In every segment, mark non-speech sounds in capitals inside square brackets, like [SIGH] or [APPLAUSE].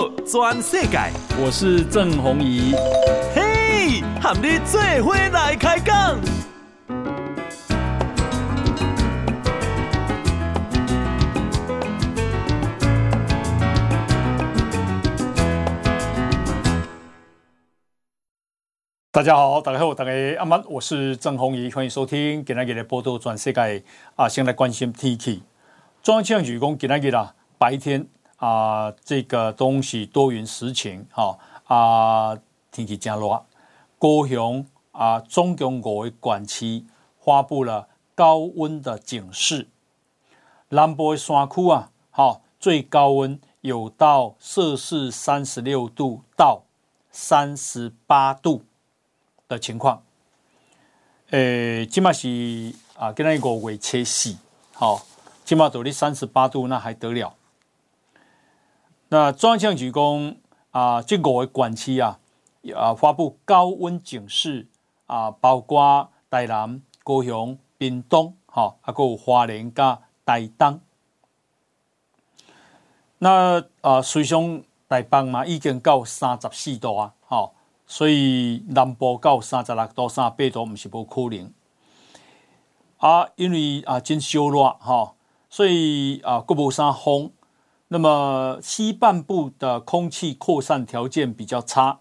报全世界，我是郑宏仪。嘿，和你做伙来开讲。大家好，大家好，大家阿曼，我是郑宏仪，欢迎收听今天的报道全世界啊，先来关心天气。中央气象局讲今天啦，白天。啊，这个东西多云时晴，哈啊，天气真热。高雄啊，中共五个管区发布了高温的警示。南部山区啊，好，最高温有到摄氏三十六度到三十八度的情况。诶，起码是啊，跟那个尾切细，好，起码都得三十八度，那还得了。那中央气象局讲啊，这五个县市啊，啊发布高温警示啊，包括台南、高雄、屏东，哈，还有花莲加台东。那啊，随上台北嘛，已经到三十四度啊，哈，所以南部到三十六度、三十八度，不是无可能。啊，因为啊，真烧热哈，所以啊，佫无啥风。那么西半部的空气扩散条件比较差，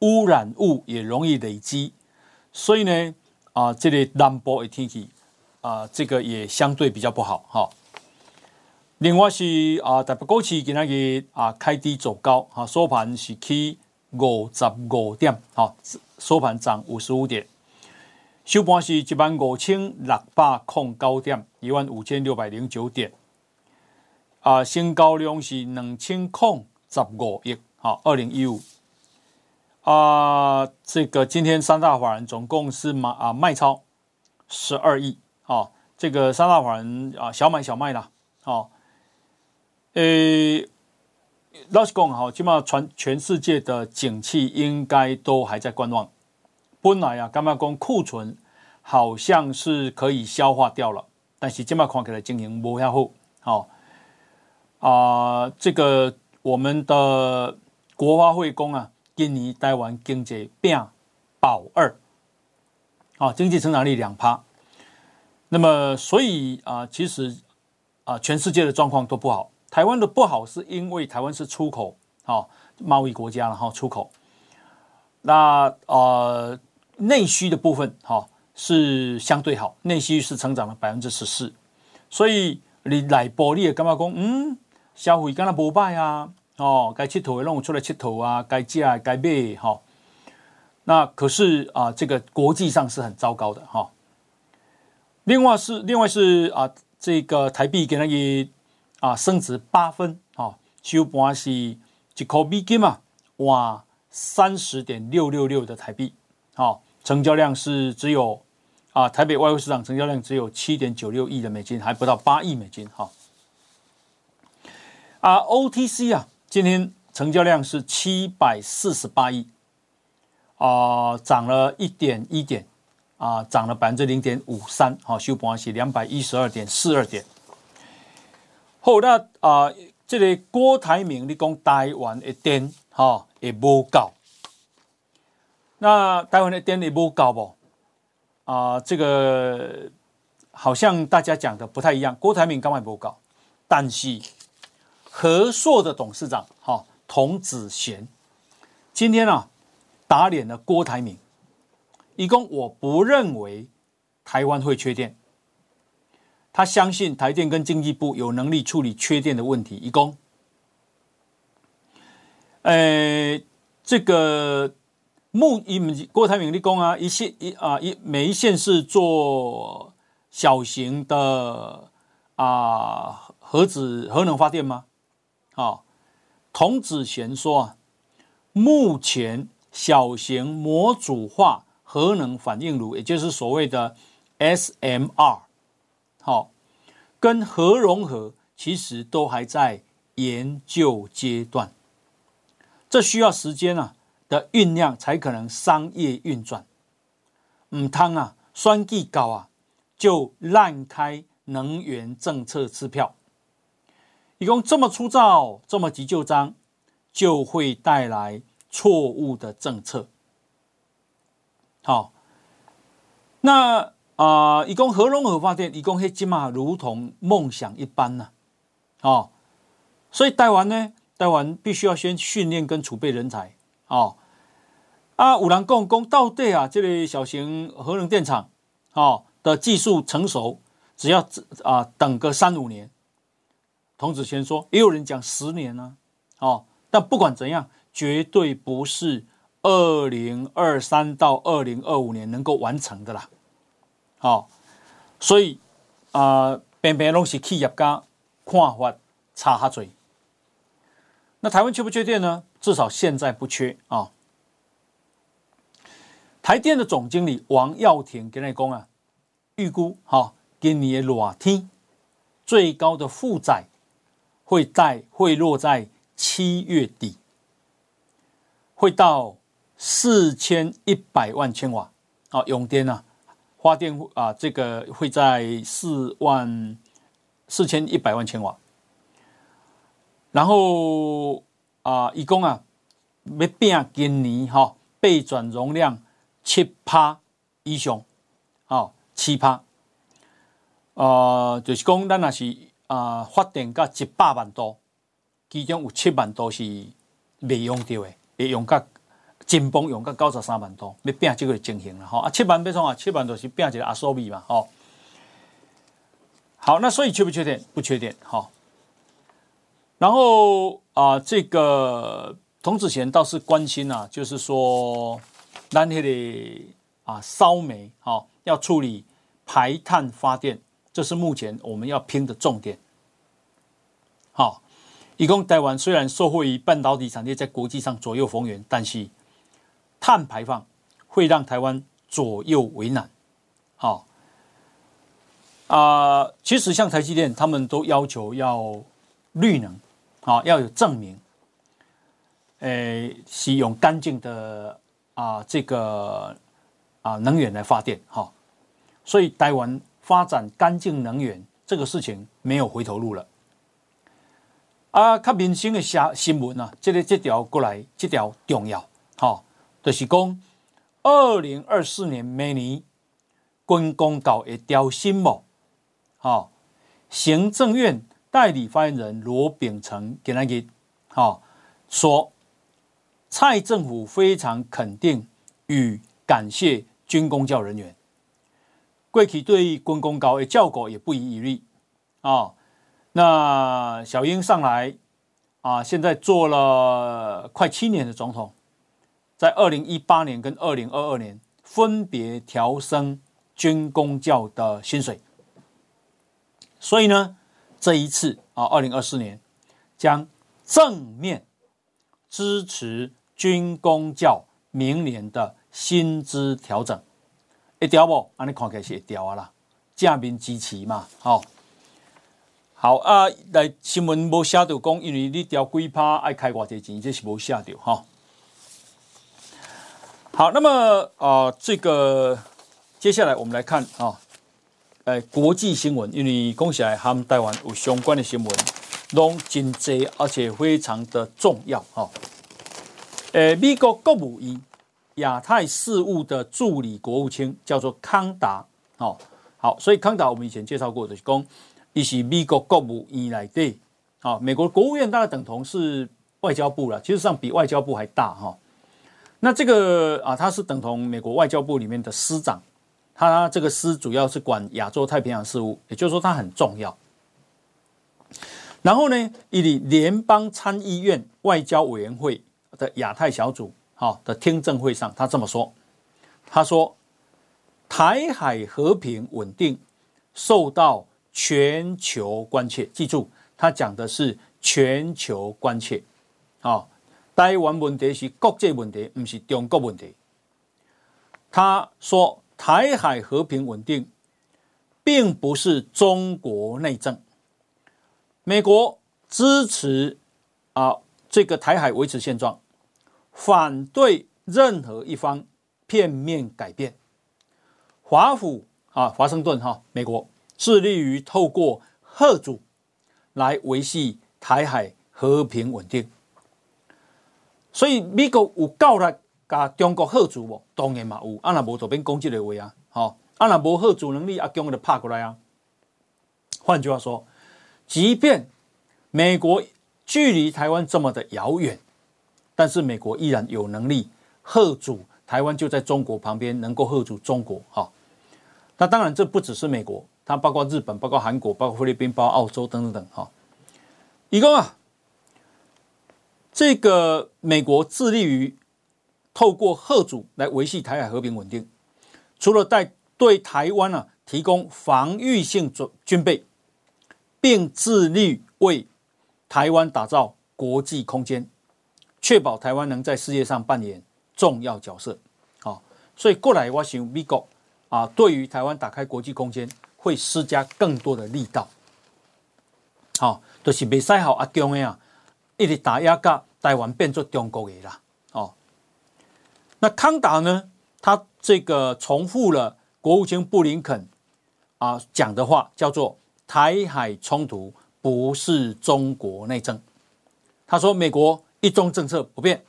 污染物也容易累积，所以呢，啊，这里南部的天气啊，这个也相对比较不好哈。另外是啊，台北股市今天日啊开低走高，哈，收盘是去五十五点，哈，收盘涨五十五点，收盘是一万五千六百空高点，一万五千六百零九点。啊，新高量是两千空十五亿，好，二零一五。啊，这个今天三大法人总共是买啊卖超十二亿，啊，这个三大法人啊小买小卖啦，好，诶，老实讲哈，起码全全世界的景气应该都还在观望。本来啊，刚刚讲库存好像是可以消化掉了，但是今麦看起来经营不太好，好。啊、呃，这个我们的国发会讲啊，今年台湾经济变保二，啊，经济成长率两趴。那么，所以啊，其实啊，全世界的状况都不好。台湾的不好是因为台湾是出口啊贸易国家，然后出口。那呃，内需的部分哈、是相对好，内需是成长了百分之十四。所以你来玻璃的干嘛讲嗯？消费敢若无歹啊，哦，该佚佗的拢有出来佚佗啊，该食该买哈、哦。那可是啊，这个国际上是很糟糕的哈、另外是另外是啊，这个台币给那个啊升值八分啊，收盘是一块美金嘛，哇，三十点六六六的台币，好、成交量是只有啊，台北外汇市场成交量只有七点九六亿的美金，还不到八亿美金哈。啊，OTC 啊，今天成交量是七百四十八亿，啊，涨了一点一点，啊，涨了百分之零点五三，好，收盘是两百一十二点四二点。好，那啊，这个郭台铭你讲台湾的电，哈，也无够，那台湾的电也无够不？啊，这个好像大家讲的不太一样，郭台铭刚才无够，但是。和硕的董事长哈童子贤今天啊打脸了郭台铭，一共我不认为台湾会缺电，他相信台电跟经济部有能力处理缺电的问题。一共，呃，这个目一郭台铭立功啊，一线一啊一每一线是做小型的啊核子核能发电吗？啊，童子贤说啊，目前小型模组化核能反应炉，也就是所谓的 SMR，好，跟核融合其实都还在研究阶段，这需要时间啊的酝酿才可能商业运转。唔汤啊，选举到啊就滥开能源政策支票。一共这么粗糙，这么急就章，就会带来错误的政策。好，那啊，一共核融合发电，一共黑金马如同梦想一般呢、啊。哦，所以台湾呢，台湾必须要先训练跟储备人才。哦，啊，五郎共工到底啊，这类小型核能电厂，哦的技术成熟，只要啊等个三五年。童子贤说，也有人讲十年呢、啊。哦，但不管怎样，绝对不是二零二三到二零二五年能够完成的啦。哦，所以啊，偏偏拢是企业家看法差哈嘴。那台湾缺不缺电呢？至少现在不缺啊、哦！台电的总经理王耀庭跟你讲啊，预估哈，今年的热天最高的负载会在会落在七月底，会到四千一百万千瓦。啊，用电啊，发电啊，这个会在四万四千一百万千瓦，然后。啊，一共啊，要变今年哈备转容量七趴以上，哦，七趴，呃，就是讲咱若是啊发电到一百万度，其中有七万度是未用掉的，会用到紧绷用到九十三万度，要拼这个情形了哈。啊，七万要创啊，七万度是拼一个阿苏米嘛，哦。好，那所以缺不缺电？不缺电，哈、哦。然后啊、呃，这个童子贤倒是关心啊，就是说，咱那里啊烧煤，好、哦、要处理排碳发电，这是目前我们要拼的重点。好、一共台湾虽然受惠于半导体产业在国际上左右逢源，但是碳排放会让台湾左右为难。好、啊、其实像台积电，他们都要求要绿能。好，要有证明，诶，使用干净的啊，这个啊能源来发电，哈，所以台湾发展干净能源这个事情没有回头路了。啊，较民生的下新闻啊，这个这条过来，这条重要，哈，就是讲二零二四年每年军公告会调薪某，好，行政院。代理发言人罗秉成给他给好说，蔡政府非常肯定与感谢军公教人员，贵体对军公教的教果也不遗余力啊。那小英上来啊，现在做了快七年的总统，在二零一八年跟二零二二年分别调升军公教的薪水，所以呢。这一次啊，二零二四年将正面支持军公教明年的薪资调整，会调不？安尼看起来是会调啊啦，正面支持嘛，好，好啊。来新闻无写到讲，因为你调几趴爱开偌济钱，这是无写到哈。好，那么啊、这个接下来我们来看啊。哎，国际新闻，因为讲起来和台湾有相关的新闻，拢真济，而且非常的重要哈。诶，美国国务院亚太事务的助理国务卿叫做康达，哦，好，所以康达我们以前介绍过的，是讲，伊是美国国务院来的，啊，美国国务院大概等同是外交部了，其实上比外交部还大哈。那这个啊，他是等同美国外交部里面的司长。他这个司主要是管亚洲太平洋事务，也就是说他很重要。然后呢，以联邦参议院外交委员会的亚太小组好的听证会上，他这么说：“他说，台海和平稳定受到全球关切。记住，他讲的是全球关切。啊，台湾问题是国际问题，不是中国问题。”他说。台海和平稳定，并不是中国内政。美国支持啊这个台海维持现状，反对任何一方片面改变。华府啊，华盛顿哈，美国致力于透过吓阻来维系台海和平稳定。所以美国有够力甲中国吓阻无？当然嘛有，啊那无就变攻击的话啊，吼，啊那无吓阻能力，阿强就拍过来啊。换句话说，即便美国距离台湾这么的遥远，但是美国依然有能力吓阻台湾就在中国旁边，能够吓阻中国哈。那当然，这不只是美国，它包括日本、包括韩国、包括菲律宾、包括澳洲等等等哈。一共啊，这个美国致力于透过吓阻来维系台海和平稳定，除了在对台湾啊提供防御性准军备。并致力为台湾打造国际空间，确保台湾能在世界上扮演重要角色。好，所以过来我想美国啊，对于台湾打开国际空间会施加更多的力道。好，就是未使好阿强的啊，一直打压个台湾变作中国的啦。哦，那康达呢？他这个重复了国务卿布林肯啊讲的话，叫做。台海冲突不是中国内政，他说美国一中政策不变，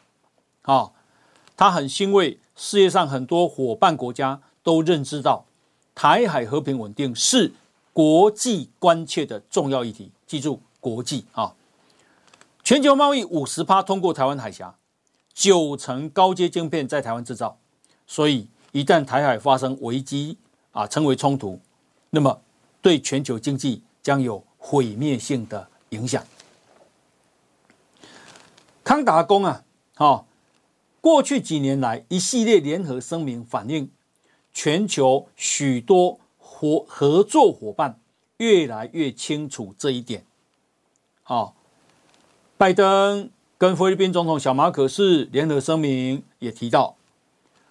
啊，他很欣慰世界上很多伙伴国家都认知到台海和平稳定是国际关切的重要议题。记住国际啊，全球贸易五十趴通过台湾海峡，九成高阶晶片在台湾制造，所以一旦台海发生危机啊，成为冲突，那么。对全球经济将有毁灭性的影响。康达公啊，哈，过去几年来一系列联合声明反映，全球许多合合作伙伴越来越清楚这一点。好，拜登跟菲律宾总统小马可是联合声明也提到，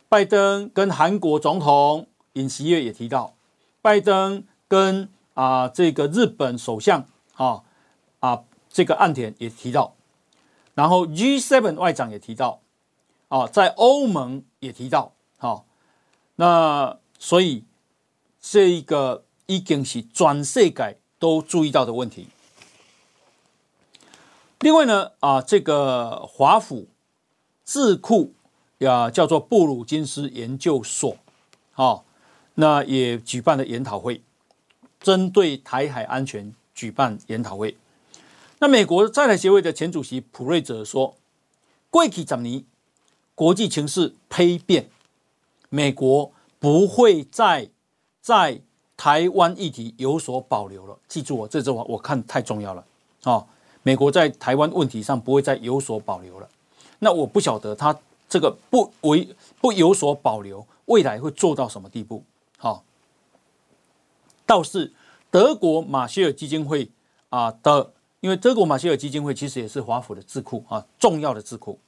拜登跟韩国总统尹锡悦也提到，拜登。跟啊，这个日本首相啊啊，这个岸田也提到，然后 G7 外长也提到，啊，在欧盟也提到，好，那所以这一个已经是全世界都注意到的问题。另外呢，啊，这个华府智库呀，叫做布鲁金斯研究所，啊，那也举办了研讨会。针对台海安全举办研讨会，那美国在台协会的前主席普瑞泽说：“过去十年国际情势丕变，美国不会再在台湾议题有所保留了。”记住我这句话，我看太重要了啊！美国在台湾问题上不会再有所保留了。那我不晓得他这个不为不有所保留，未来会做到什么地步？好。倒是德国马歇尔基金会啊的，因为德国马歇尔基金会其实也是华府的智库啊，重要的智库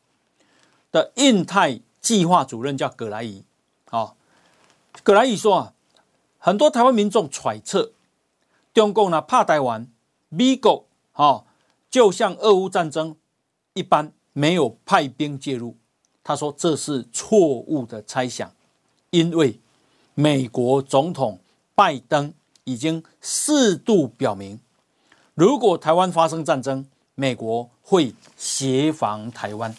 的印太计划主任叫葛莱仪啊。葛莱仪说啊，很多台湾民众揣测，中共呢怕台湾，美国啊就像俄乌战争一般没有派兵介入。他说这是错误的猜想，因为美国总统拜登。已经四度表明，如果台湾发生战争，美国会协防台湾。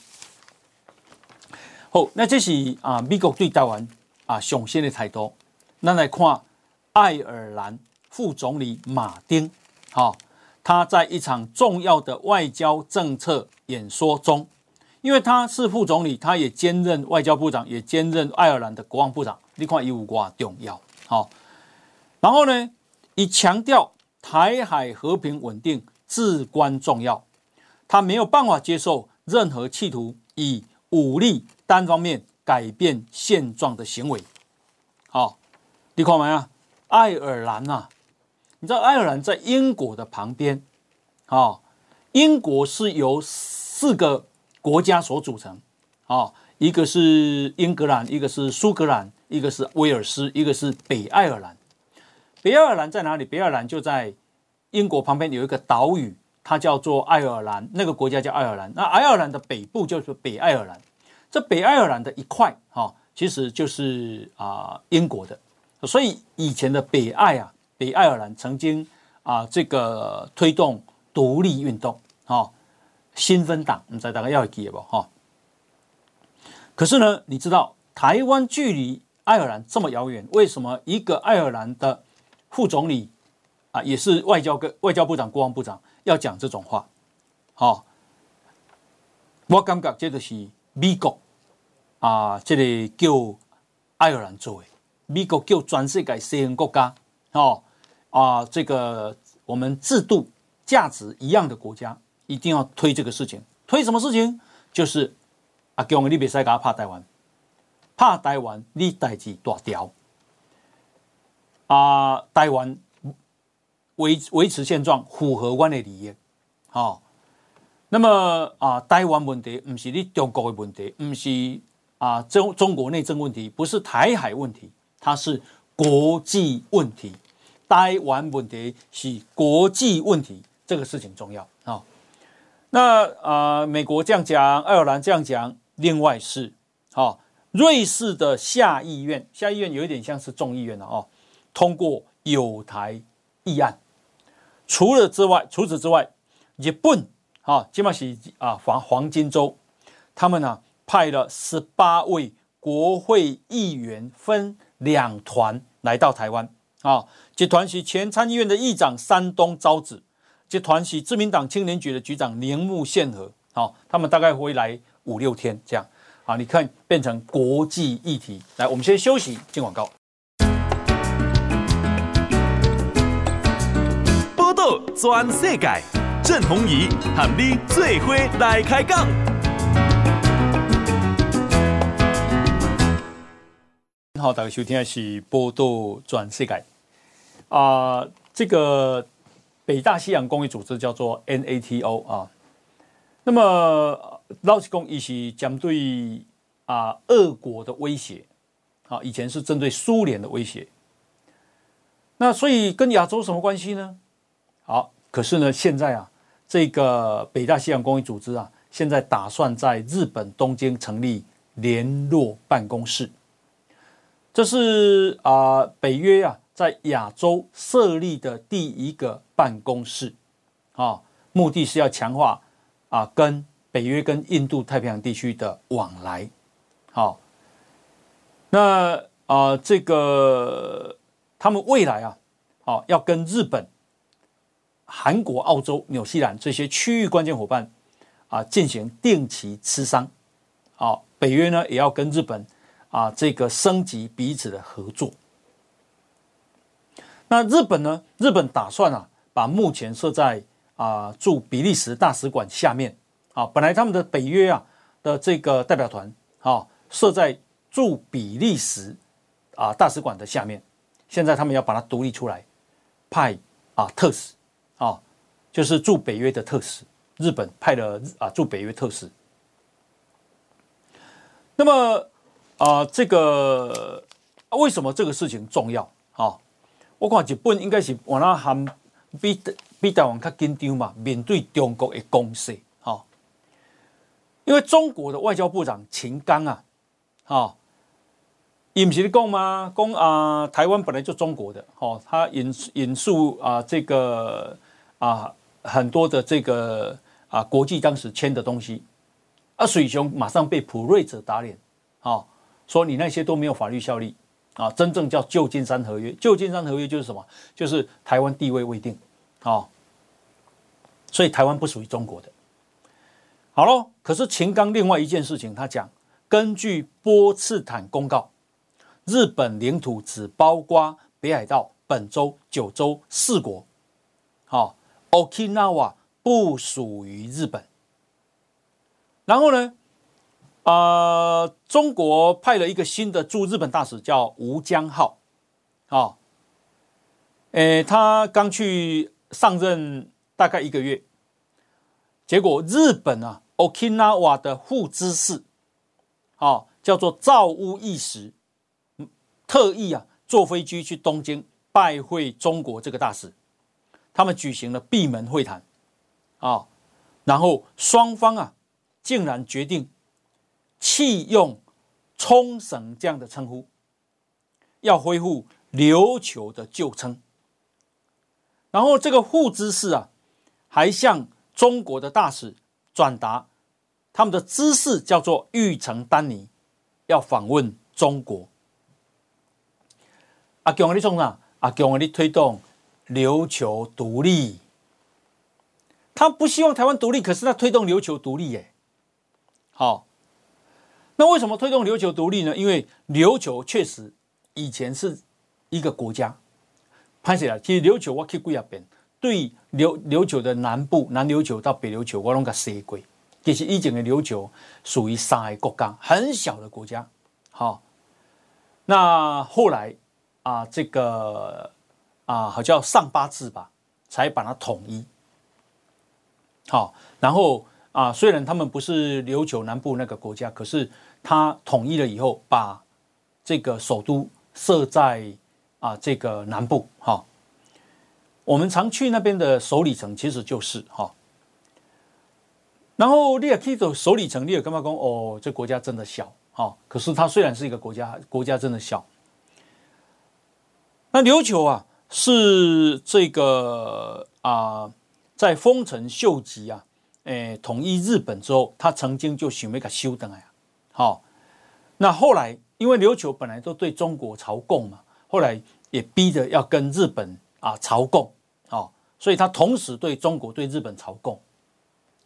好，那这是啊，美国对台湾啊上线的态度。那来看爱尔兰副总理马丁，好，他在一场重要的外交政策演说中，因为他是副总理，他也兼任外交部长，也兼任爱尔兰的国防部长。你看有多重要？好。然后呢，以强调台海和平稳定至关重要，他没有办法接受任何企图以武力单方面改变现状的行为。好，你看没啊？爱尔兰呐，你知道爱尔兰在英国的旁边，啊，英国是由四个国家所组成，啊，一个是英格兰，一个是苏格兰，一个是威尔斯，一个是北爱尔兰。北爱尔兰在哪里？北爱尔兰就在英国旁边有一个岛屿，它叫做爱尔兰。那个国家叫爱尔兰。那爱尔兰的北部就是北爱尔兰。这北爱尔兰的一块，哈，其实就是啊英国的。所以以前的北爱啊，北爱尔兰曾经啊这个推动独立运动，哈，新芬党，你知道大概要记得不？哈，可是呢，你知道台湾距离爱尔兰这么遥远，为什么一个爱尔兰的副总理啊，也是外交跟外交部长、国防部长要讲这种话？好、我感觉这个是美国啊，这里、个、叫爱尔兰做的，美国叫全世界西方国家，哦啊，这个我们制度价值一样的国家，一定要推这个事情。推什么事情？就是啊，叫我你别再给他怕台湾，怕台湾你代志大条啊，台湾维维持现状，符合我的利益，好、哦。那么啊，台湾问题不是你中国的问题，不是啊中中国内政问题，不是台海问题，它是国际问题。台湾问题是国际问题，这个事情重要啊、哦。那啊，美国这样讲，爱尔兰这样讲，另外是啊、哦，瑞士的下议院，下议院有一点像是众议院了哦，通过友台议案。除了之外，除此之外，日本。啊，基本上是啊，黄黄金周，他们呢、啊、派了十八位国会议员分两团来到台湾。啊，这团是前参议院的议长山东昭子，这团是自民党青年局的局长铃木宪和。好，他们大概会来五六天这样。好，你看变成国际议题。来，我们先休息，进广告。转世界。郑弘仪和你做伙来开讲。好，大家收听的是《报道全世界》啊、呃，这个北大西洋公约组织叫做 NATO 啊。那么老实讲，一是针对啊俄国的威胁，啊，以前是针对苏联的威胁。那所以跟亚洲什么关系呢？好，可是呢，现在啊。这个北大西洋公约组织啊，现在打算在日本东京成立联络办公室。这是啊、北约啊在亚洲设立的第一个办公室啊，目的是要强化啊跟北约跟印度太平洋地区的往来。好，那啊这个他们未来啊，啊要跟日本。韩国、澳洲、纽西兰这些区域关键伙伴啊，进行定期磋商。啊，北约呢也要跟日本啊这个升级彼此的合作。那日本呢？日本打算啊，把目前设在啊驻比利时大使馆下面啊，本来他们的北约啊的这个代表团啊设在驻比利时啊大使馆的下面，现在他们要把它独立出来，派啊特使。啊，就是驻北约的特使，日本派了啊驻北约特使。那么啊，这个为什么这个事情重要？啊，我看日本应该是往那含比比台湾较紧张嘛，面对中国的攻势。哈，因为中国的外交部长秦刚啊，哈。伊不是讲吗？讲啊，台湾本来就中国的，哦，他引引述啊，这个啊很多的这个啊国际当时签的东西，啊水熊马上被普瑞者打脸，啊说你那些都没有法律效力，啊真正叫旧金山合约，旧金山合约就是什么？就是台湾地位未定，啊，所以台湾不属于中国的。好喽，可是秦刚另外一件事情，他讲根据波茨坦公告。日本领土只包括北海道、本州、九州四国，好，Okinawa 不属于日本。然后呢，呃，中国派了一个新的驻日本大使，叫吴江浩，啊，诶，他刚去上任大概一个月，结果日本啊，Okinawa 的副知事，啊，叫做赵屋义时。特意啊坐飞机去东京拜会中国这个大使，他们举行了闭门会谈，啊，然后双方啊竟然决定弃用冲绳这样的称呼，要恢复琉球的旧称。然后这个副知事啊还向中国的大使转达他们的知识叫做玉成丹尼，要访问中国。阿强，你从哪？阿强，你推动琉球独立。他不希望台湾独立，可是他推动琉球独立耶。好，那为什么推动琉球独立呢？因为琉球确实以前是一个国家。拍起来，其实琉球我去过一遍，对琉琉球的南部，南琉球到北琉球，我拢个说过。其实以前的琉球属于三个国家，很小的国家。好，那后来。啊，这个啊，好叫上八字吧，才把它统一。好，然后啊，虽然他们不是琉球南部那个国家，可是他统一了以后，把这个首都设在啊这个南部。哈，我们常去那边的首里城，其实就是哈。然后你也可以走首里城，你也干嘛讲哦，这国家真的小。哈，可是它虽然是一个国家，国家真的小。那琉球啊，是这个啊，在丰臣秀吉啊，诶，统一日本之后，他曾经就想要个修登呀。好，那后来因为琉球本来都对中国朝贡嘛，后来也逼着要跟日本啊朝贡，哦，所以他同时对中国对日本朝贡。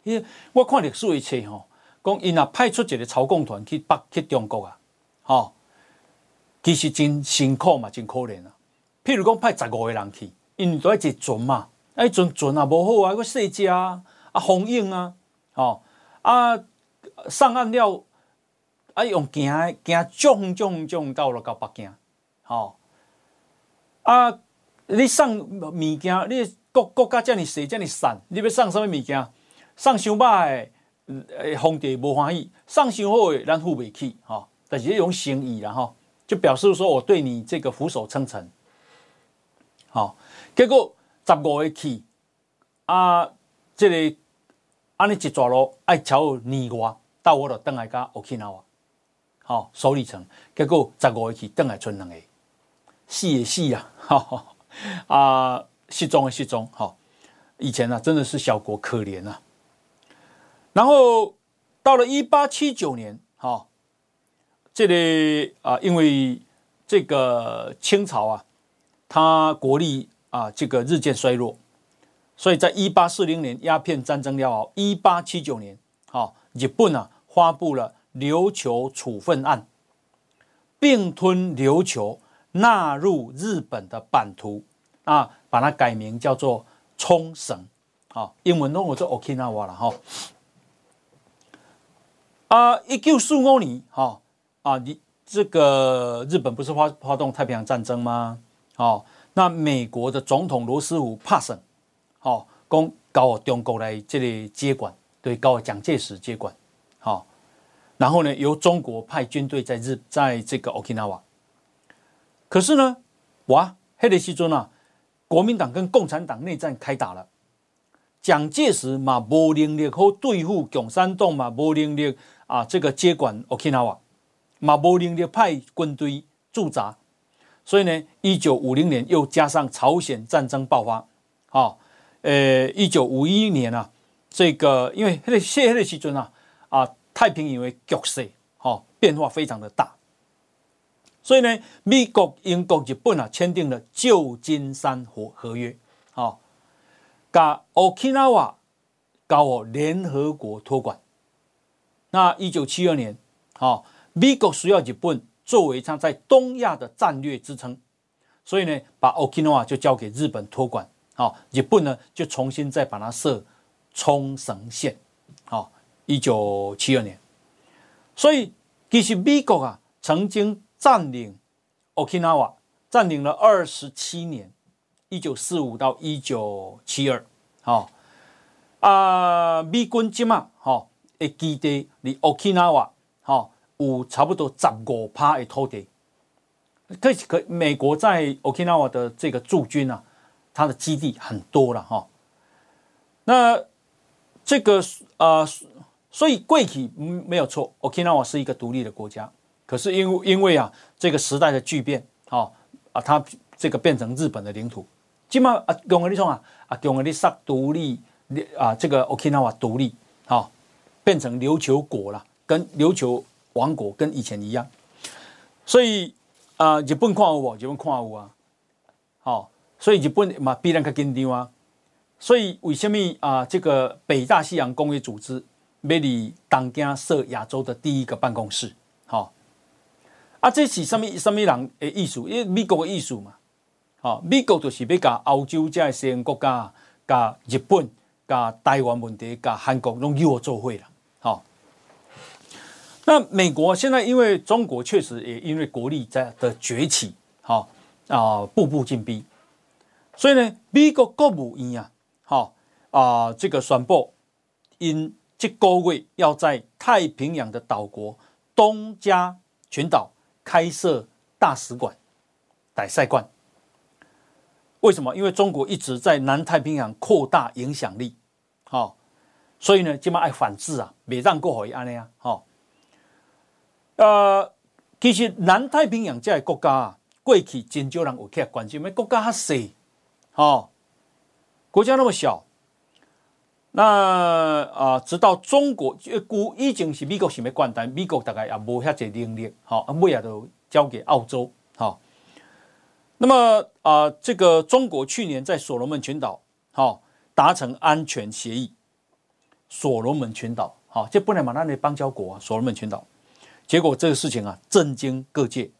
因为我看历史一切哦，讲因啊派出一个朝贡团去北去中国啊，哦，其实真辛苦嘛，真可怜啊。譬如讲派十五个人去，因为都要坐船嘛，啊，迄，船船也无好啊，个细只啊，啊风影啊，哦啊上岸了，啊用行行撞撞撞到了到北京，哦啊你送物件，你国国家这么细这么散，你要送什么物件？送伤歹的，诶皇帝无欢喜；送伤好的，咱付袂起，哈、哦。但是用心意然后就表示说我对你这个俯首称臣。好，结果十五个去啊，这个安尼一抓咯，爱超年外到我就登来加 Okinawa，好首里城，结果十五个去登来剩两个，死也死啊，哈 [LAUGHS] 啊失踪的失踪，好，以前啊真的是小国可怜啊，然后到了一八七九年，好，这个啊因为这个清朝啊。他国力啊，这个日渐衰弱，所以在一八四零年鸦片战争了后，一八七九年，好，日本啊发布了琉球处分案，并吞琉球，纳入日本的版图啊，把它改名叫做冲绳，好，英文中我做 Okinawa 了哈。啊，一九四五年，哈啊，你这个日本不是发发动太平洋战争吗？哦，那美国的总统罗斯福帕森，哦，讲搞中国来这里接管，对，搞蒋介石接管，好、哦，然后呢，由中国派军队在日，在这个 Okinawa。可是呢，哇，黑的西尊啊，国民党跟共产党内战开打了，蒋介石嘛无能力好对付共产党嘛无能力啊，这个接管 Okinawa，嘛无能力派军队驻扎。所以呢，一九五零年又加上朝鲜战争爆发，啊，呃，一九五一年啊，这个因为那个谢赫的时阵啊，啊，太平洋的局势，哈，变化非常的大，所以呢，美国、英国、日本啊，签订了旧金山合合约，啊，把 Okinawa 交予联合国托管。那一九七二年，啊，美国需要日本。作为他在东亚的战略支撑，所以呢，把 Okinawa 就交给日本托管。好，日本呢就重新再把它设冲绳县。好，一九七二年，所以其实美国啊曾经占领 Okinawa，占领了二十七年，一九四五到一九七二。好，啊，美军今嘛，好，诶，基地离 Okinawa，好。有差不多十五趴的土地，可可美国在 Okinawa 的这个驻军啊，它的基地很多了哈。那这个啊、呃，所以贵体没有错，Okinawa 是一个独立的国家。可是因为因为啊，这个时代的巨变，哈啊，它这个变成日本的领土。起码啊，用个你说啊，啊用个你说独立啊，这个 Okinawa 独立，好变成琉球国了，跟琉球。王国跟以前一样，所以啊、日本看有无？日本看有啊，好、哦，所以日本嘛必然较紧张啊。所以为什么啊？这个北大西洋公约组织要伫东京设亚洲的第一个办公室，好、哦，啊，这是什么什么人的意思？因为美国的意思嘛，好、哦，美国就是要甲欧洲这些西方国家、甲日本、甲台湾问题、甲韩国拢与我做伙啦，好、哦。那美国现在因为中国确实也因为国力在的崛起，好、哦、啊，步步进逼，所以呢，美国国务院啊。好啊，这个宣布，因这个月要在太平洋的岛国东加群岛开设大使馆、大使馆。为什么？因为中国一直在南太平洋扩大影响力，好，所以呢，今嘛爱反制啊，别让过回安尼啊，好。呃，其实南太平洋这个国家啊，过去真少人有去关心，因为国家较小，好。国家那么小，那啊、呃，直到中国，古已经是美国想要管，但美国大概也无遐侪能力，好，尾也都交给澳洲，好。那么啊、呃，这个中国去年在所罗门群岛，好达成安全协议。所罗门群岛，好，这本来嘛，那里邦交国啊，所罗门群岛，结果这个事情啊，震惊各界，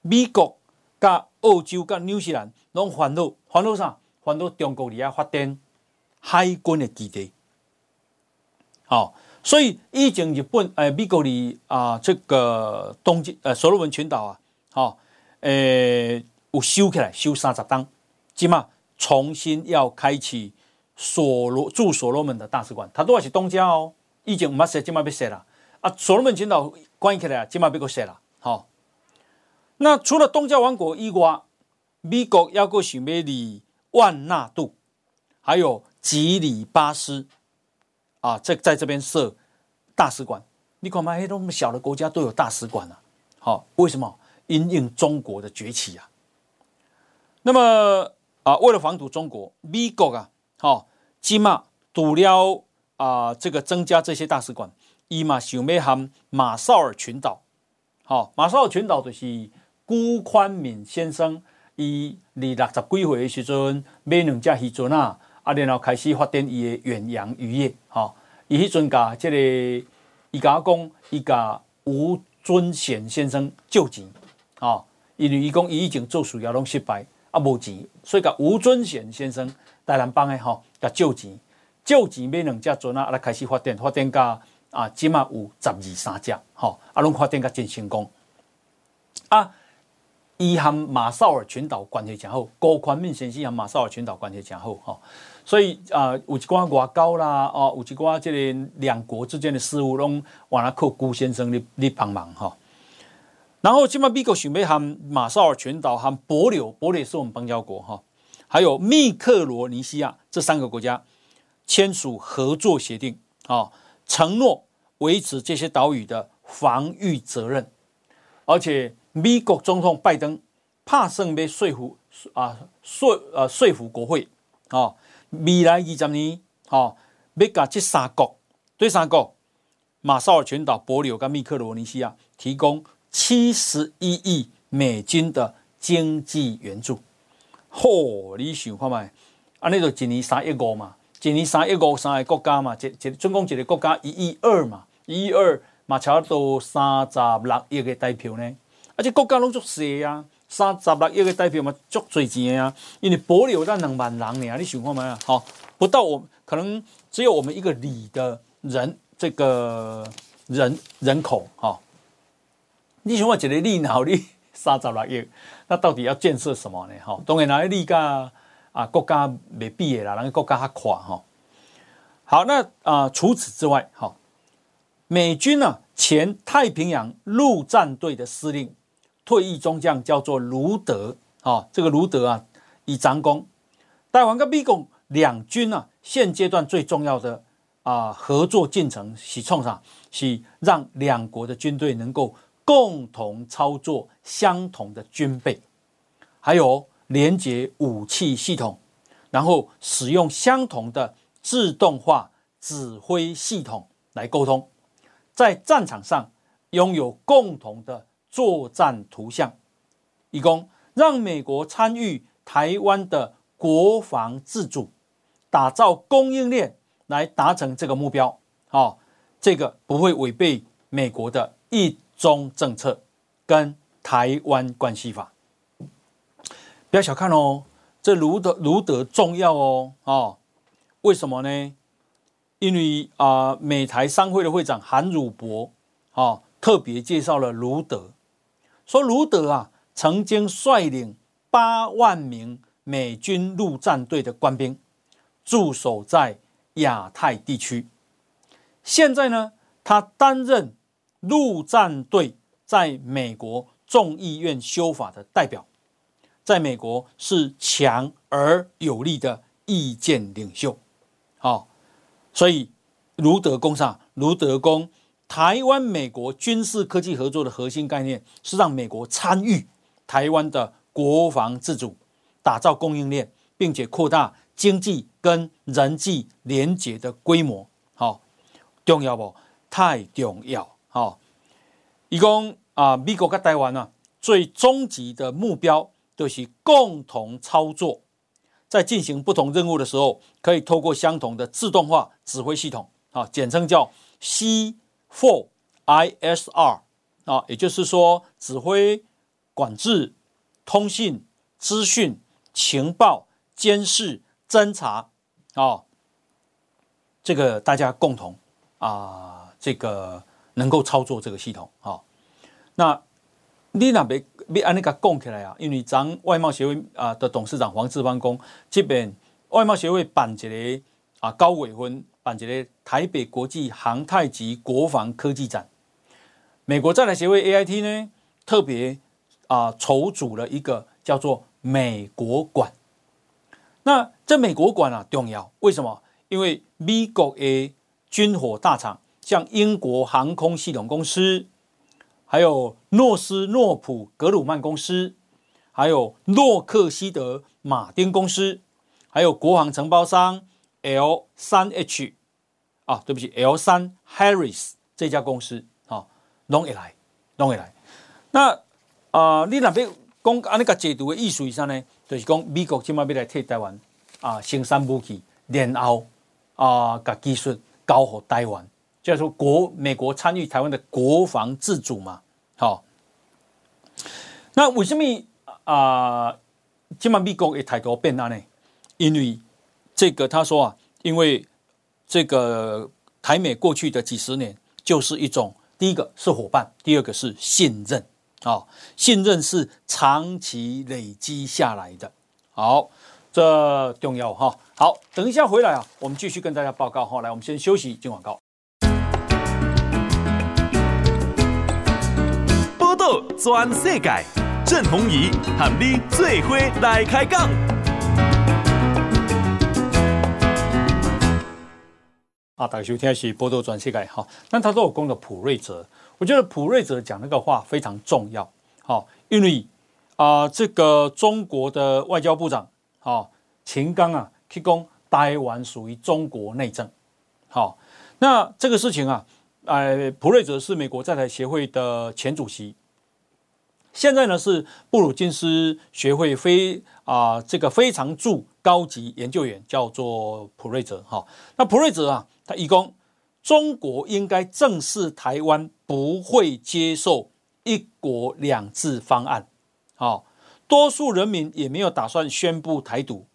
美国、甲澳洲、甲纽西兰拢烦恼，烦恼啥？关到中国里啊发展海军的基地，好，所以以前日本诶美国里啊这个东京呃所罗门群岛啊，好，诶有修起来修三十档，即嘛重新要开启所罗驻所罗门的大使馆，它都还是东家哦，以前唔乜设，即嘛要设啦，啊所罗门群岛关起来啊，即嘛要个设啦，好，那除了东加王国以外，美国要个想要里。万纳度，还有吉里巴斯，啊，在在这边设大使馆。你看嘛，哎，那么小的国家都有大使馆啊。好，为什么？因应中国的崛起啊。那么啊，为了防堵中国，美国啊，好，起码堵了啊，这个增加这些大使馆。伊嘛想要和马绍尔群岛，好，马绍尔群岛就是辜宽敏先生。伊二六十几岁的时阵买两只渔船啊，啊，然后开始发展伊的远洋渔业。吼，伊迄阵甲即个，伊甲我讲，伊甲吴尊贤先生借钱，吼，因为伊讲伊已经做事业拢失败，啊无钱，所以甲吴尊贤先生台南帮的吼，甲借钱，借钱买两只船啊，啊来开始发展，发展甲啊，即码有十二三只，吼，啊拢发展甲真成功，啊。伊含马绍尔群岛关系真好，辜宽敏先生含马绍尔群岛关系真好哈，所以啊，有一寡外交啦，哦，有一寡这个两国之间的事务拢往那靠辜先生你你帮忙哈。然后，今麦美国想要和马绍尔群岛和帛琉，帛琉是我们邦交国哈，还有密克罗尼西亚这三个国家签署合作协定啊，承诺维持这些岛屿的防御责任，而且。美国总统拜登怕胜要说服啊说呃说服国会啊，未来二十年啊，要甲这三国对三国马绍尔群岛、帛琉跟密克罗尼西亚提供七十一亿美金的经济援助。嚯、哦，你想看觅？啊，那就一年三亿五嘛，一年三亿五三个国家嘛，一一总共一个国家一亿二嘛，一亿二嘛，差不多三十六亿个代票呢。而且国家拢足细啊，三十六亿个代表嘛，足侪钱啊！因为保留咱两万人呢，你想看没啊？好，不到我可能只有我们一个里的人，这个人人口哈。你想看一个里哪里三十六亿？那到底要建设什么呢？哈，当然哪里个啊国家没比的啦，那个国家还垮哈。好，那啊、呃、除此之外，哈，美军呢、啊、前太平洋陆战队的司令。退役中将叫做卢德，啊，这个卢德啊，以长工，台湾跟美国两军啊，现阶段最重要的啊合作进程是创啥？是让两国的军队能够共同操作相同的军备，还有连接武器系统，然后使用相同的自动化指挥系统来沟通，在战场上拥有共同的作战图像，以供让美国参与台湾的国防自主，打造供应链来达成这个目标。好，这个不会违背美国的一中政策跟台湾关系法。不要小看哦，这卢德卢德重要哦。哦，为什么呢？因为啊、美台商会的会长韩汝博啊、哦，特别介绍了卢德，说卢德啊，曾经率领八万名美军陆战队的官兵驻守在亚太地区，现在呢，他担任陆战队在美国众议院修法的代表，在美国是强而有力的意见领袖，好、所以，卢德公上，卢德公，台湾美国军事科技合作的核心概念是让美国参与台湾的国防自主，打造供应链，并且扩大经济跟人际连结的规模。好，重要不？太重要。好，一共啊，美国跟台湾啊，最终极的目标就是共同操作。在进行不同任务的时候，可以透过相同的自动化指挥系统，啊，简称叫 C4ISR，啊，也就是说，指挥、管制、通信、资讯、情报、监视、侦查，啊，这个大家共同啊，这个能够操作这个系统，啊，那你那边。要安尼个讲起来啊，因为咱外贸协会啊的董事长黄志邦讲，这边外贸协会办一个啊高委分办一个台北国际航太及国防科技展，美国在台协会 AIT 呢特别啊筹组了一个叫做美国馆。那这美国馆啊重要，为什么？因为美国的军火大厂，像英国航空系统公司。还有诺斯诺普格鲁曼公司，还有洛克希德马丁公司，还有国防承包商 L 三 H 啊，对不起，L 三 Harris 这家公司啊，拢会来，拢会来。那啊、你那边讲啊，那个解读的意思以上呢，就是讲美国起码要来替台湾啊生产武器，然后啊，把技术交给台湾。就是说国美国参与台湾的国防自主嘛，好，那为什么啊？今晚美国也态度变了呢？因为这个他说啊，因为这个台美过去的几十年就是一种，第一个是伙伴，第二个是信任啊，信任是长期累积下来的。好，这重要哈。好，等一下回来啊，我们继续跟大家报告哈。来，我们先休息，进广告。全世界，郑弘仪和你最伙来开讲。啊，大家收听的是《波多转世界》哈。那他都有讲的普瑞泽，我觉得普瑞泽讲那个话非常重要。好，因为啊、呃，这个中国的外交部长啊，秦刚啊，提供台湾属于中国内政。好，那这个事情啊，哎，普瑞泽是美国在台协会的前主席。现在呢是布鲁金斯学会非啊、呃、这个非常驻高级研究员，叫做普瑞泽哈。那普瑞泽啊，他一共中国应该正视台湾不会接受一国两制方案，好，多数人民也没有打算宣布台独，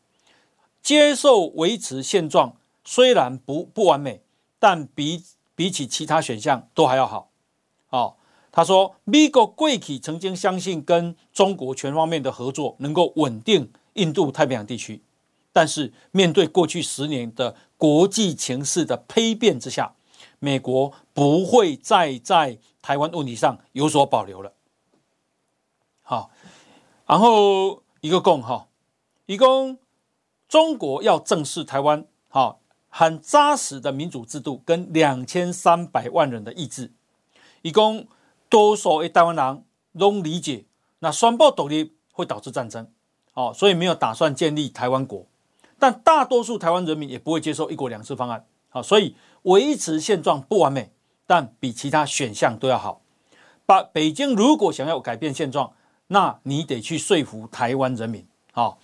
接受维持现状，虽然不不完美，但比比起其他选项都还要好，好。他说：“美国过去曾经相信跟中国全方面的合作能够稳定印度太平洋地区，但是面对过去十年的国际情势的丕变之下，美国不会再在台湾问题上有所保留了。”好，然后一个共哈，一共中国要正视台湾，好，很扎实的民主制度跟两千三百万人的意志，一共。多数的台湾人都理解，那宣布独立会导致战争，哦，所以没有打算建立台湾国。但大多数台湾人民也不会接受一国两制方案，好，所以维持现状不完美，但比其他选项都要好。把北京如果想要改变现状，那你得去说服台湾人民。好，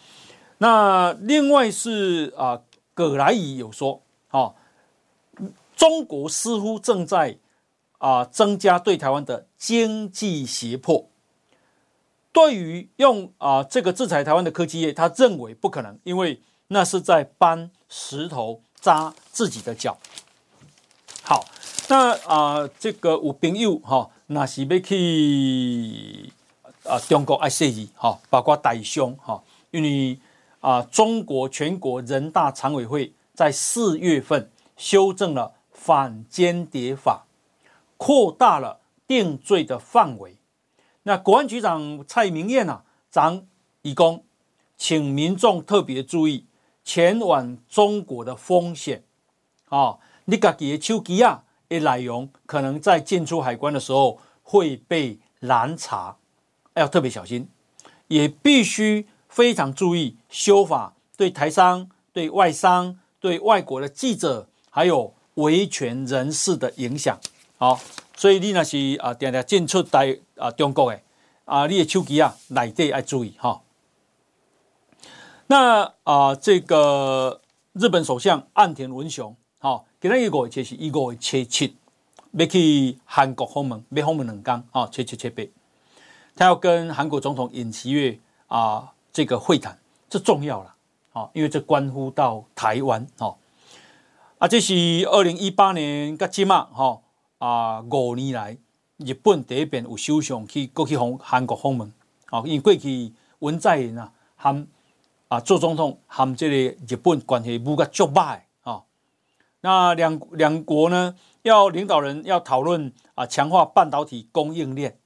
那另外是啊，葛莱仪有说，好，中国似乎正在啊增加对台湾的经济胁迫。对于用啊这个制裁台湾的科技业，他认为不可能，因为那是在搬石头扎自己的脚。好，那啊这个有朋友哈，那是要去啊中国爱设计哈，包括台商哈，因为啊中国全国人大常委会在四月份修正了反间谍法，扩大了定罪的范围。那国安局长蔡明彦啊，长以公，请民众特别注意前往中国的风险啊！你自己的手机啊的内容，可能在进出海关的时候会被拦查，要特别小心，也必须非常注意修法对台商、对外商、对外国的记者，还有维权人士的影响。好。所以你那是啊，定定进出台啊中国的啊，你的手机啊，内底要注意哈。那啊，这个日本首相岸田文雄，好，今天一个就是一个七七，要去韩国访问，要访问两天啊，七七七八，他要跟韩国总统尹锡悦啊这个会谈，这重要了啊，因为这关乎到台湾哦。啊，这是二零一八年噶起嘛，哈。啊，五年来，日本第一遍有首相去过去访韩国访问，啊，因为过去文在寅啊，和啊做总统，和这个日本关系不个足歹啊。那两两国呢，要领导人要讨论啊，强化半导体供应链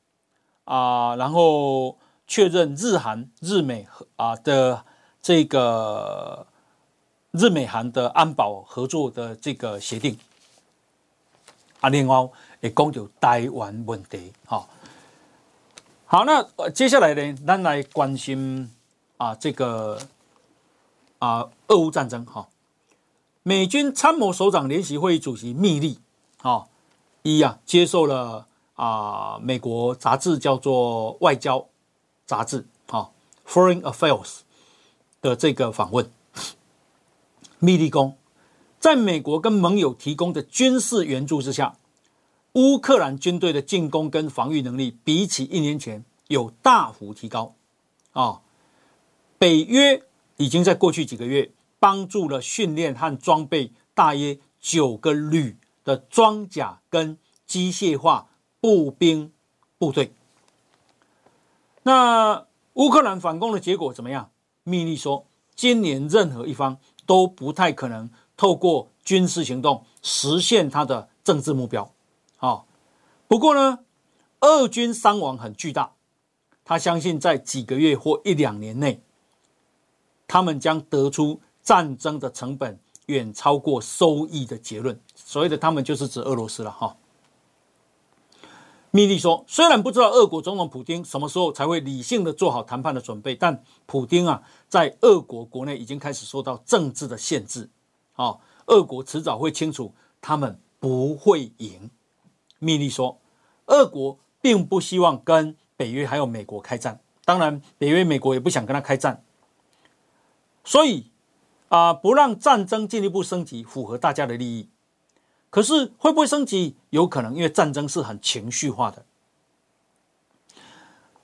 啊，然后确认日韩、日美啊的这个日美韩的安保合作的这个协定。啊，另外也讲到台湾问题，哈，好，那接下来呢，咱来关心啊，这个啊，俄乌战争，哈，美军参谋首长联席会议主席密利，啊，一啊，接受了啊，美国杂志叫做《外交杂志》哈，《Foreign Affairs》的这个访问，密利公。在美国跟盟友提供的军事援助之下，乌克兰军队的进攻跟防御能力比起一年前有大幅提高。啊，北约已经在过去几个月帮助了训练和装备大约九个旅的装甲跟机械化步兵部队。那乌克兰反攻的结果怎么样？密利说，今年任何一方都不太可能。透过军事行动实现他的政治目标，啊，不过呢，俄军伤亡很巨大，他相信在几个月或一两年内，他们将得出战争的成本远超过收益的结论。所谓的他们就是指俄罗斯了，哈。密利说，虽然不知道俄国总统普丁什么时候才会理性的做好谈判的准备，但普丁啊，在俄国国内已经开始受到政治的限制。啊，俄国迟早会清楚，他们不会赢。密利说，俄国并不希望跟北约还有美国开战，当然，北约、美国也不想跟他开战。所以，啊，不让战争进一步升级，符合大家的利益。可是，会不会升级？有可能，因为战争是很情绪化的。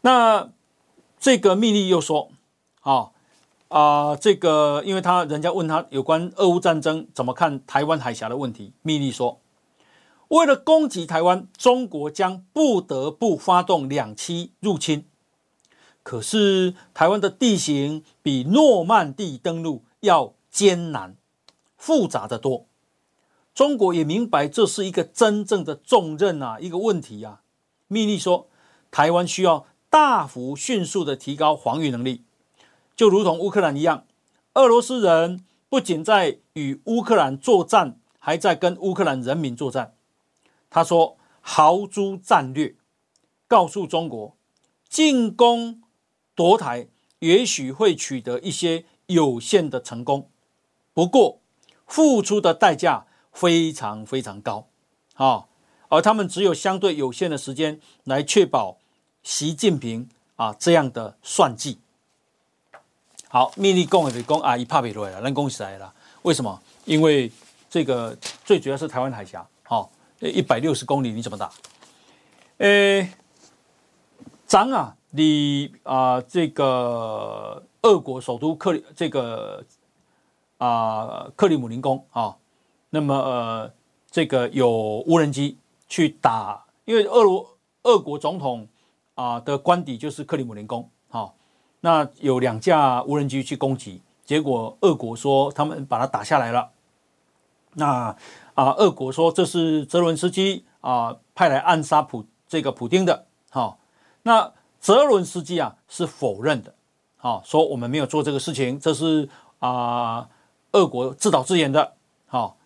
那这个密利又说，啊。啊、这个，因为他人家问他有关俄乌战争怎么看台湾海峡的问题，秘密说，为了攻击台湾，中国将不得不发动两栖入侵。可是台湾的地形比诺曼底登陆要艰难、复杂的多。中国也明白这是一个真正的重任啊，一个问题啊。秘密说，台湾需要大幅、迅速的提高防御能力。就如同乌克兰一样，俄罗斯人不仅在与乌克兰作战，还在跟乌克兰人民作战。他说：“豪猪战略告诉中国，进攻夺台也许会取得一些有限的成功，不过付出的代价非常非常高。”啊，而他们只有相对有限的时间来确保习近平啊这样的算计。好，秘密讲的讲啊，一怕被落了，人攻起来了。为什么？因为这个最主要是台湾海峡，好、哦，一百六十公里，你怎么打？诶，咱啊，你啊这个俄国首都克里这个啊克里姆林宫啊，那么呃这个有无人机去打，因为俄罗俄国总统啊的官邸就是克里姆林宫，那有两架无人机去攻击，结果俄国说他们把它打下来了。那啊，俄国说这是泽伦斯基啊派来暗杀普这个普丁的。好，那泽伦斯基啊是否认的。好，说我们没有做这个事情，这是啊俄国自导自演的。好，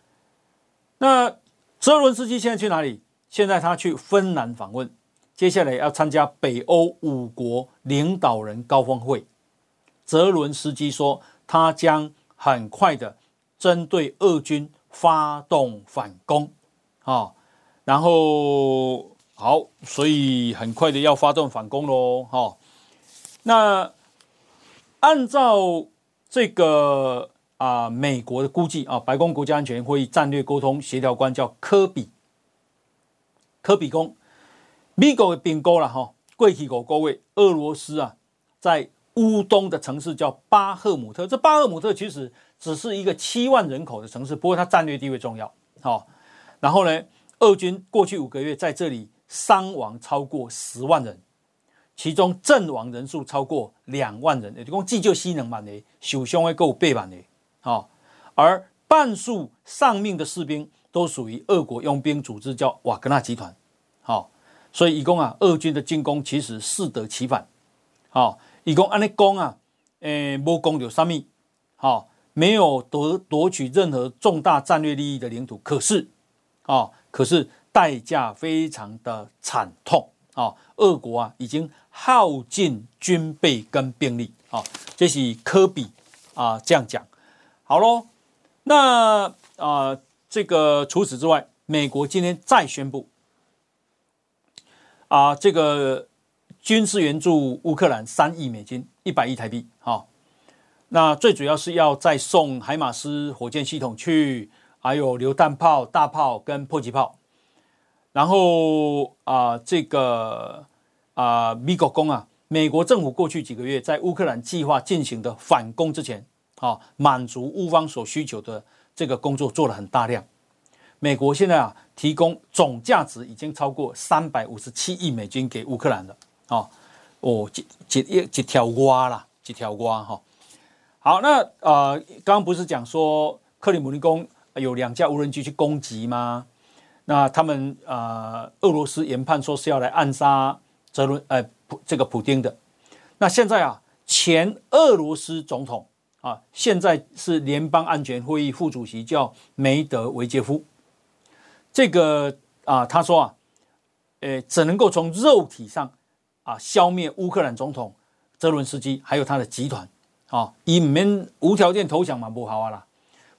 那泽伦斯基现在去哪里？现在他去芬兰访问。接下来要参加北欧五国领导人高峰会，泽伦斯基说他将很快的针对俄军发动反攻，啊，然后好，所以很快的要发动反攻喽，哈，那按照这个啊美国的估计啊，白宫国家安全会议战略沟通协调官叫科比，科比公。美国的兵哥了哈，过去五个月，俄罗斯啊，在乌东的城市叫巴赫姆特。这巴赫姆特其实只是一个七万人口的城市，不过它战略地位重要。好，然后呢，俄军过去五个月在这里伤亡超过十万人，其中阵亡人数超过两万人，也就讲急救死两万的，受伤的够八万的。好，而半数丧命的士兵都属于俄国佣兵组织，叫瓦格纳集团。好。所以，以攻啊，俄军的进攻其实适得其反。好，以攻按呢攻啊，诶，没攻有三米，好，没有夺夺取任何重大战略利益的领土。可是，啊，可是代价非常的惨痛啊！俄国啊，已经耗尽军备跟兵力啊，这是科比啊这样讲。好喽，那啊，这个除此之外，美国今天再宣布。啊，这个军事援助乌克兰三亿美金，一百亿台币。好，那最主要是要再送海马斯火箭系统去，还有榴弹炮、大炮跟迫击炮。然后啊，这个啊，美国攻啊，美国政府过去几个月在乌克兰计划进行的反攻之前，啊，满足乌方所需求的这个工作做了很大量。美国现在啊，提供总价值已经超过三百五十七亿美金给乌克兰了啊！哦，几几一几条瓜啦，几条瓜哈。好，那呃，刚刚不是讲说克里姆林宫有两架无人机去攻击吗？那他们呃，俄罗斯研判说是要来暗杀泽伦呃普这个普丁的。那现在啊，前俄罗斯总统啊，现在是联邦安全会议副主席，叫梅德韦杰夫。这个啊，他说啊，诶，只能够从肉体上啊消灭乌克兰总统泽伦斯基还有他的集团啊，以免无条件投降嘛，不好啊啦。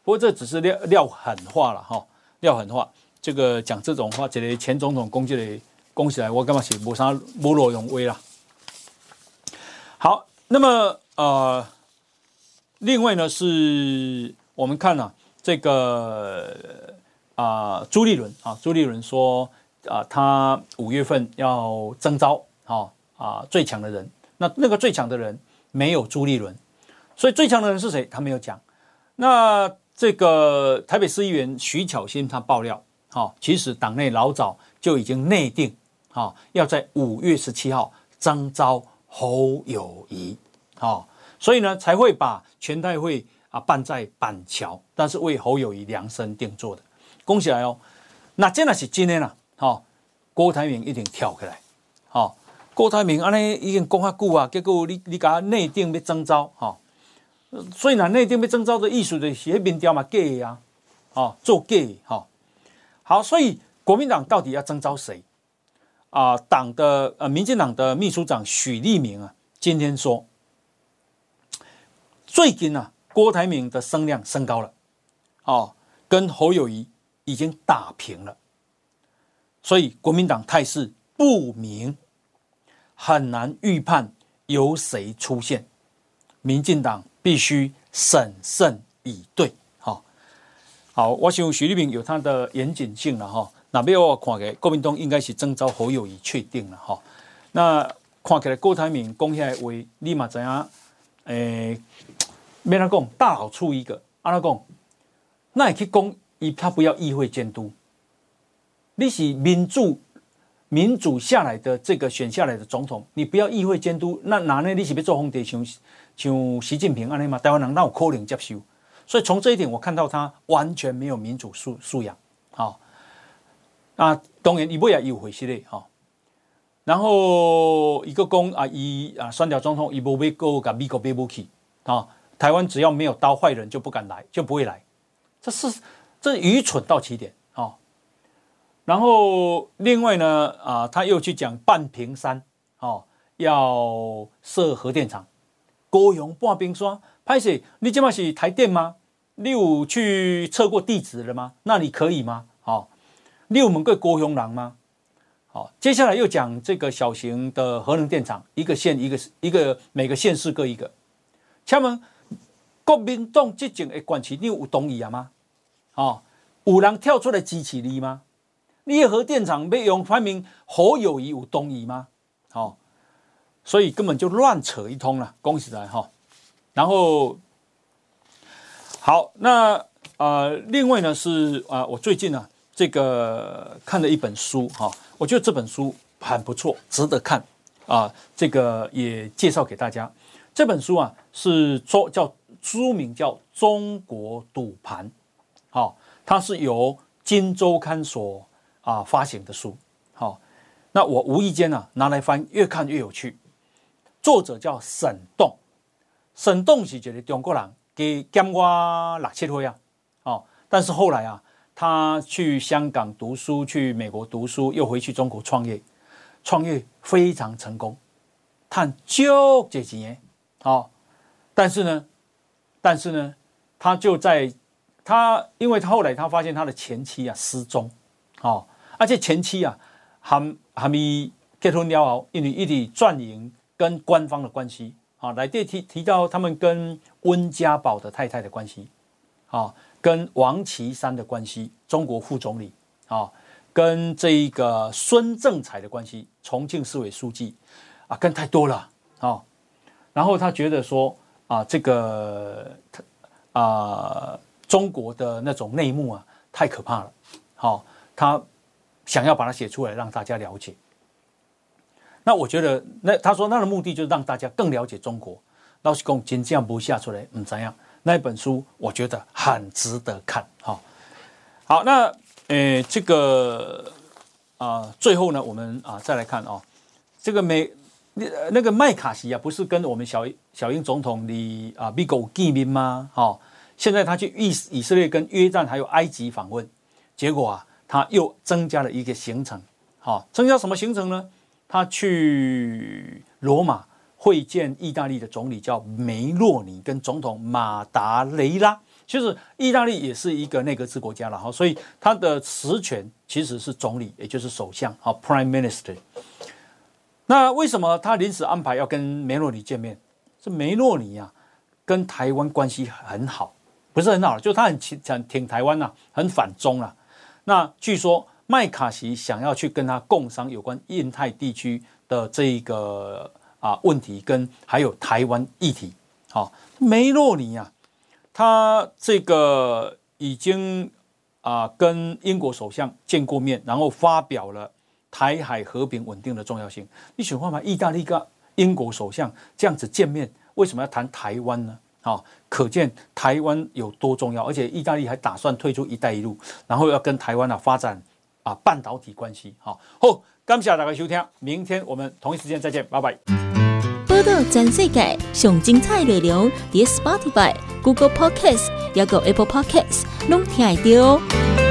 不过这只是撂撂狠话了哈，撂狠话。这个讲这种话，这里前总统攻击的攻起来，我干嘛写无啥无罗永威啦。好，那么呃，另外呢是我们看啊，这个。啊、朱立伦啊，朱立伦说啊、他五月份要征召啊啊最强的人。那那个最强的人没有朱立伦，所以最强的人是谁？他没有讲。那这个台北市议员徐巧芯他爆料，哈、其实党内老早就已经内定，哈、啊，要在五月十七号征召侯友谊，哈、啊，所以呢才会把全代会啊办在板桥，但是为侯友谊量身定做的。恭喜来哦！那真的是今天啊，好，郭台铭一定跳起来，好，郭台铭安尼已经讲遐久啊，结果你你甲内定要征召，哈，所以呢，内定要征召的意思就是迄民调嘛假的啊，哦，做假，哈，好，所以国民党到底要征召谁啊？党的呃，民进党的秘书长许立明啊，今天说，最近啊，郭台铭的声量升高了，哦，跟侯友谊。已经打平了，所以国民党态势不明，很难预判由谁出现，民进党必须审慎以对。好，好，我想徐立平有他的严谨性了哈。那边我看给国民党应该是征召侯友宜确定了哈。那看起来郭台铭讲起来为立马怎样？诶，没人讲大好处一个，阿拉讲，那也可以讲，他不要议会监督。你是民主民主下来的这个选下来的总统，你不要议会监督，那哪呢？你是要做皇帝像像习近平安尼嘛？台湾人那有可能接受？所以从这一点，我看到他完全没有民主素素养。好，那当然，伊不也有回事嘞。哈，然后一个讲啊，伊啊，选掉总统，伊无要过甲美国买武器啊。台湾只要没有刀，坏人就不敢来，就不会来。这是这愚蠢到极点。哦然后另外呢，啊，他又去讲半屏山，哦，要设核电厂，高雄半屏山，拍摄，你这嘛是台电吗？你有去测过地质了吗？那你可以吗？好、哦，你有问过高雄人吗？好、哦，接下来又讲这个小型的核能电厂，一个县一个一个每个县市各一个。请问国民党这种的管区，你有同意啊吗？哦，有人跳出来支持你吗？你核电厂被用排名侯友宜有同意吗？哦，所以根本就乱扯一通了。恭喜来哈，然后好，那呃，另外呢是啊、我最近呢这个看了一本书哈、我觉得这本书很不错，值得看啊、呃。这个也介绍给大家。这本书啊是中叫书名叫《中国赌盘》，好、哦，它是由金周刊所。啊，发行的书，好、哦，那我无意间呢、啊、拿来翻，越看越有趣。作者叫沈栋，沈栋是一个中国人，给减我六七岁啊，哦，但是后来啊，他去香港读书，去美国读书，又回去中国创业，创业非常成功，赚就这几年，哦，但是呢，但是呢，他就在他，因为他后来他发现他的前妻啊失踪，哦。而且前妻啊，还还没结婚了后，因为一直转营跟官方的关系啊，来电提提到他们跟温家宝的太太的关系啊，跟王岐山的关系，中国副总理啊，跟这一个孙政才的关系，重庆市委书记啊，跟太多了啊。然后他觉得说啊，这个他啊，中国的那种内幕啊，太可怕了。好、他。想要把它写出来，让大家了解。那我觉得，那他说那的目的就是让大家更了解中国。老实讲，真这样不下出来，嗯，怎样？那一本书我觉得很值得看。好，好，那呃，这个啊、呃，最后呢，我们啊再来看、哦，这个美那个麦卡锡啊，不是跟我们小小英总统你啊美国见面吗？哈、哦，现在他去以以色列跟约旦还有埃及访问，结果啊。他又增加了一个行程，好，增加什么行程呢？他去罗马会见意大利的总理叫梅洛尼，跟总统马达雷拉。其实意大利也是一个内阁制国家了哈，所以他的实权其实是总理，也就是首相，好，Prime Minister。那为什么他临时安排要跟梅洛尼见面？这梅洛尼啊，跟台湾关系很好，不是很好，就他很挺挺台湾呐，很反中啊。那据说麦卡锡想要去跟他共商有关印太地区的这一个啊问题，跟还有台湾议题。好，梅洛尼啊，他这个已经啊跟英国首相见过面，然后发表了台海和平稳定的重要性。你想看嘛？意大利跟英国首相这样子见面，为什么要谈台湾呢？好，可见台湾有多重要，而且意大利还打算退出“一带一路”，然后要跟台湾啊发展啊半导体关系。好，好，感谢大家收听，明天我们同一时间再见，拜拜。报道全世界上精彩内容，点 Spotify、Google Podcast，还有 Apple Podcast，拢听得到。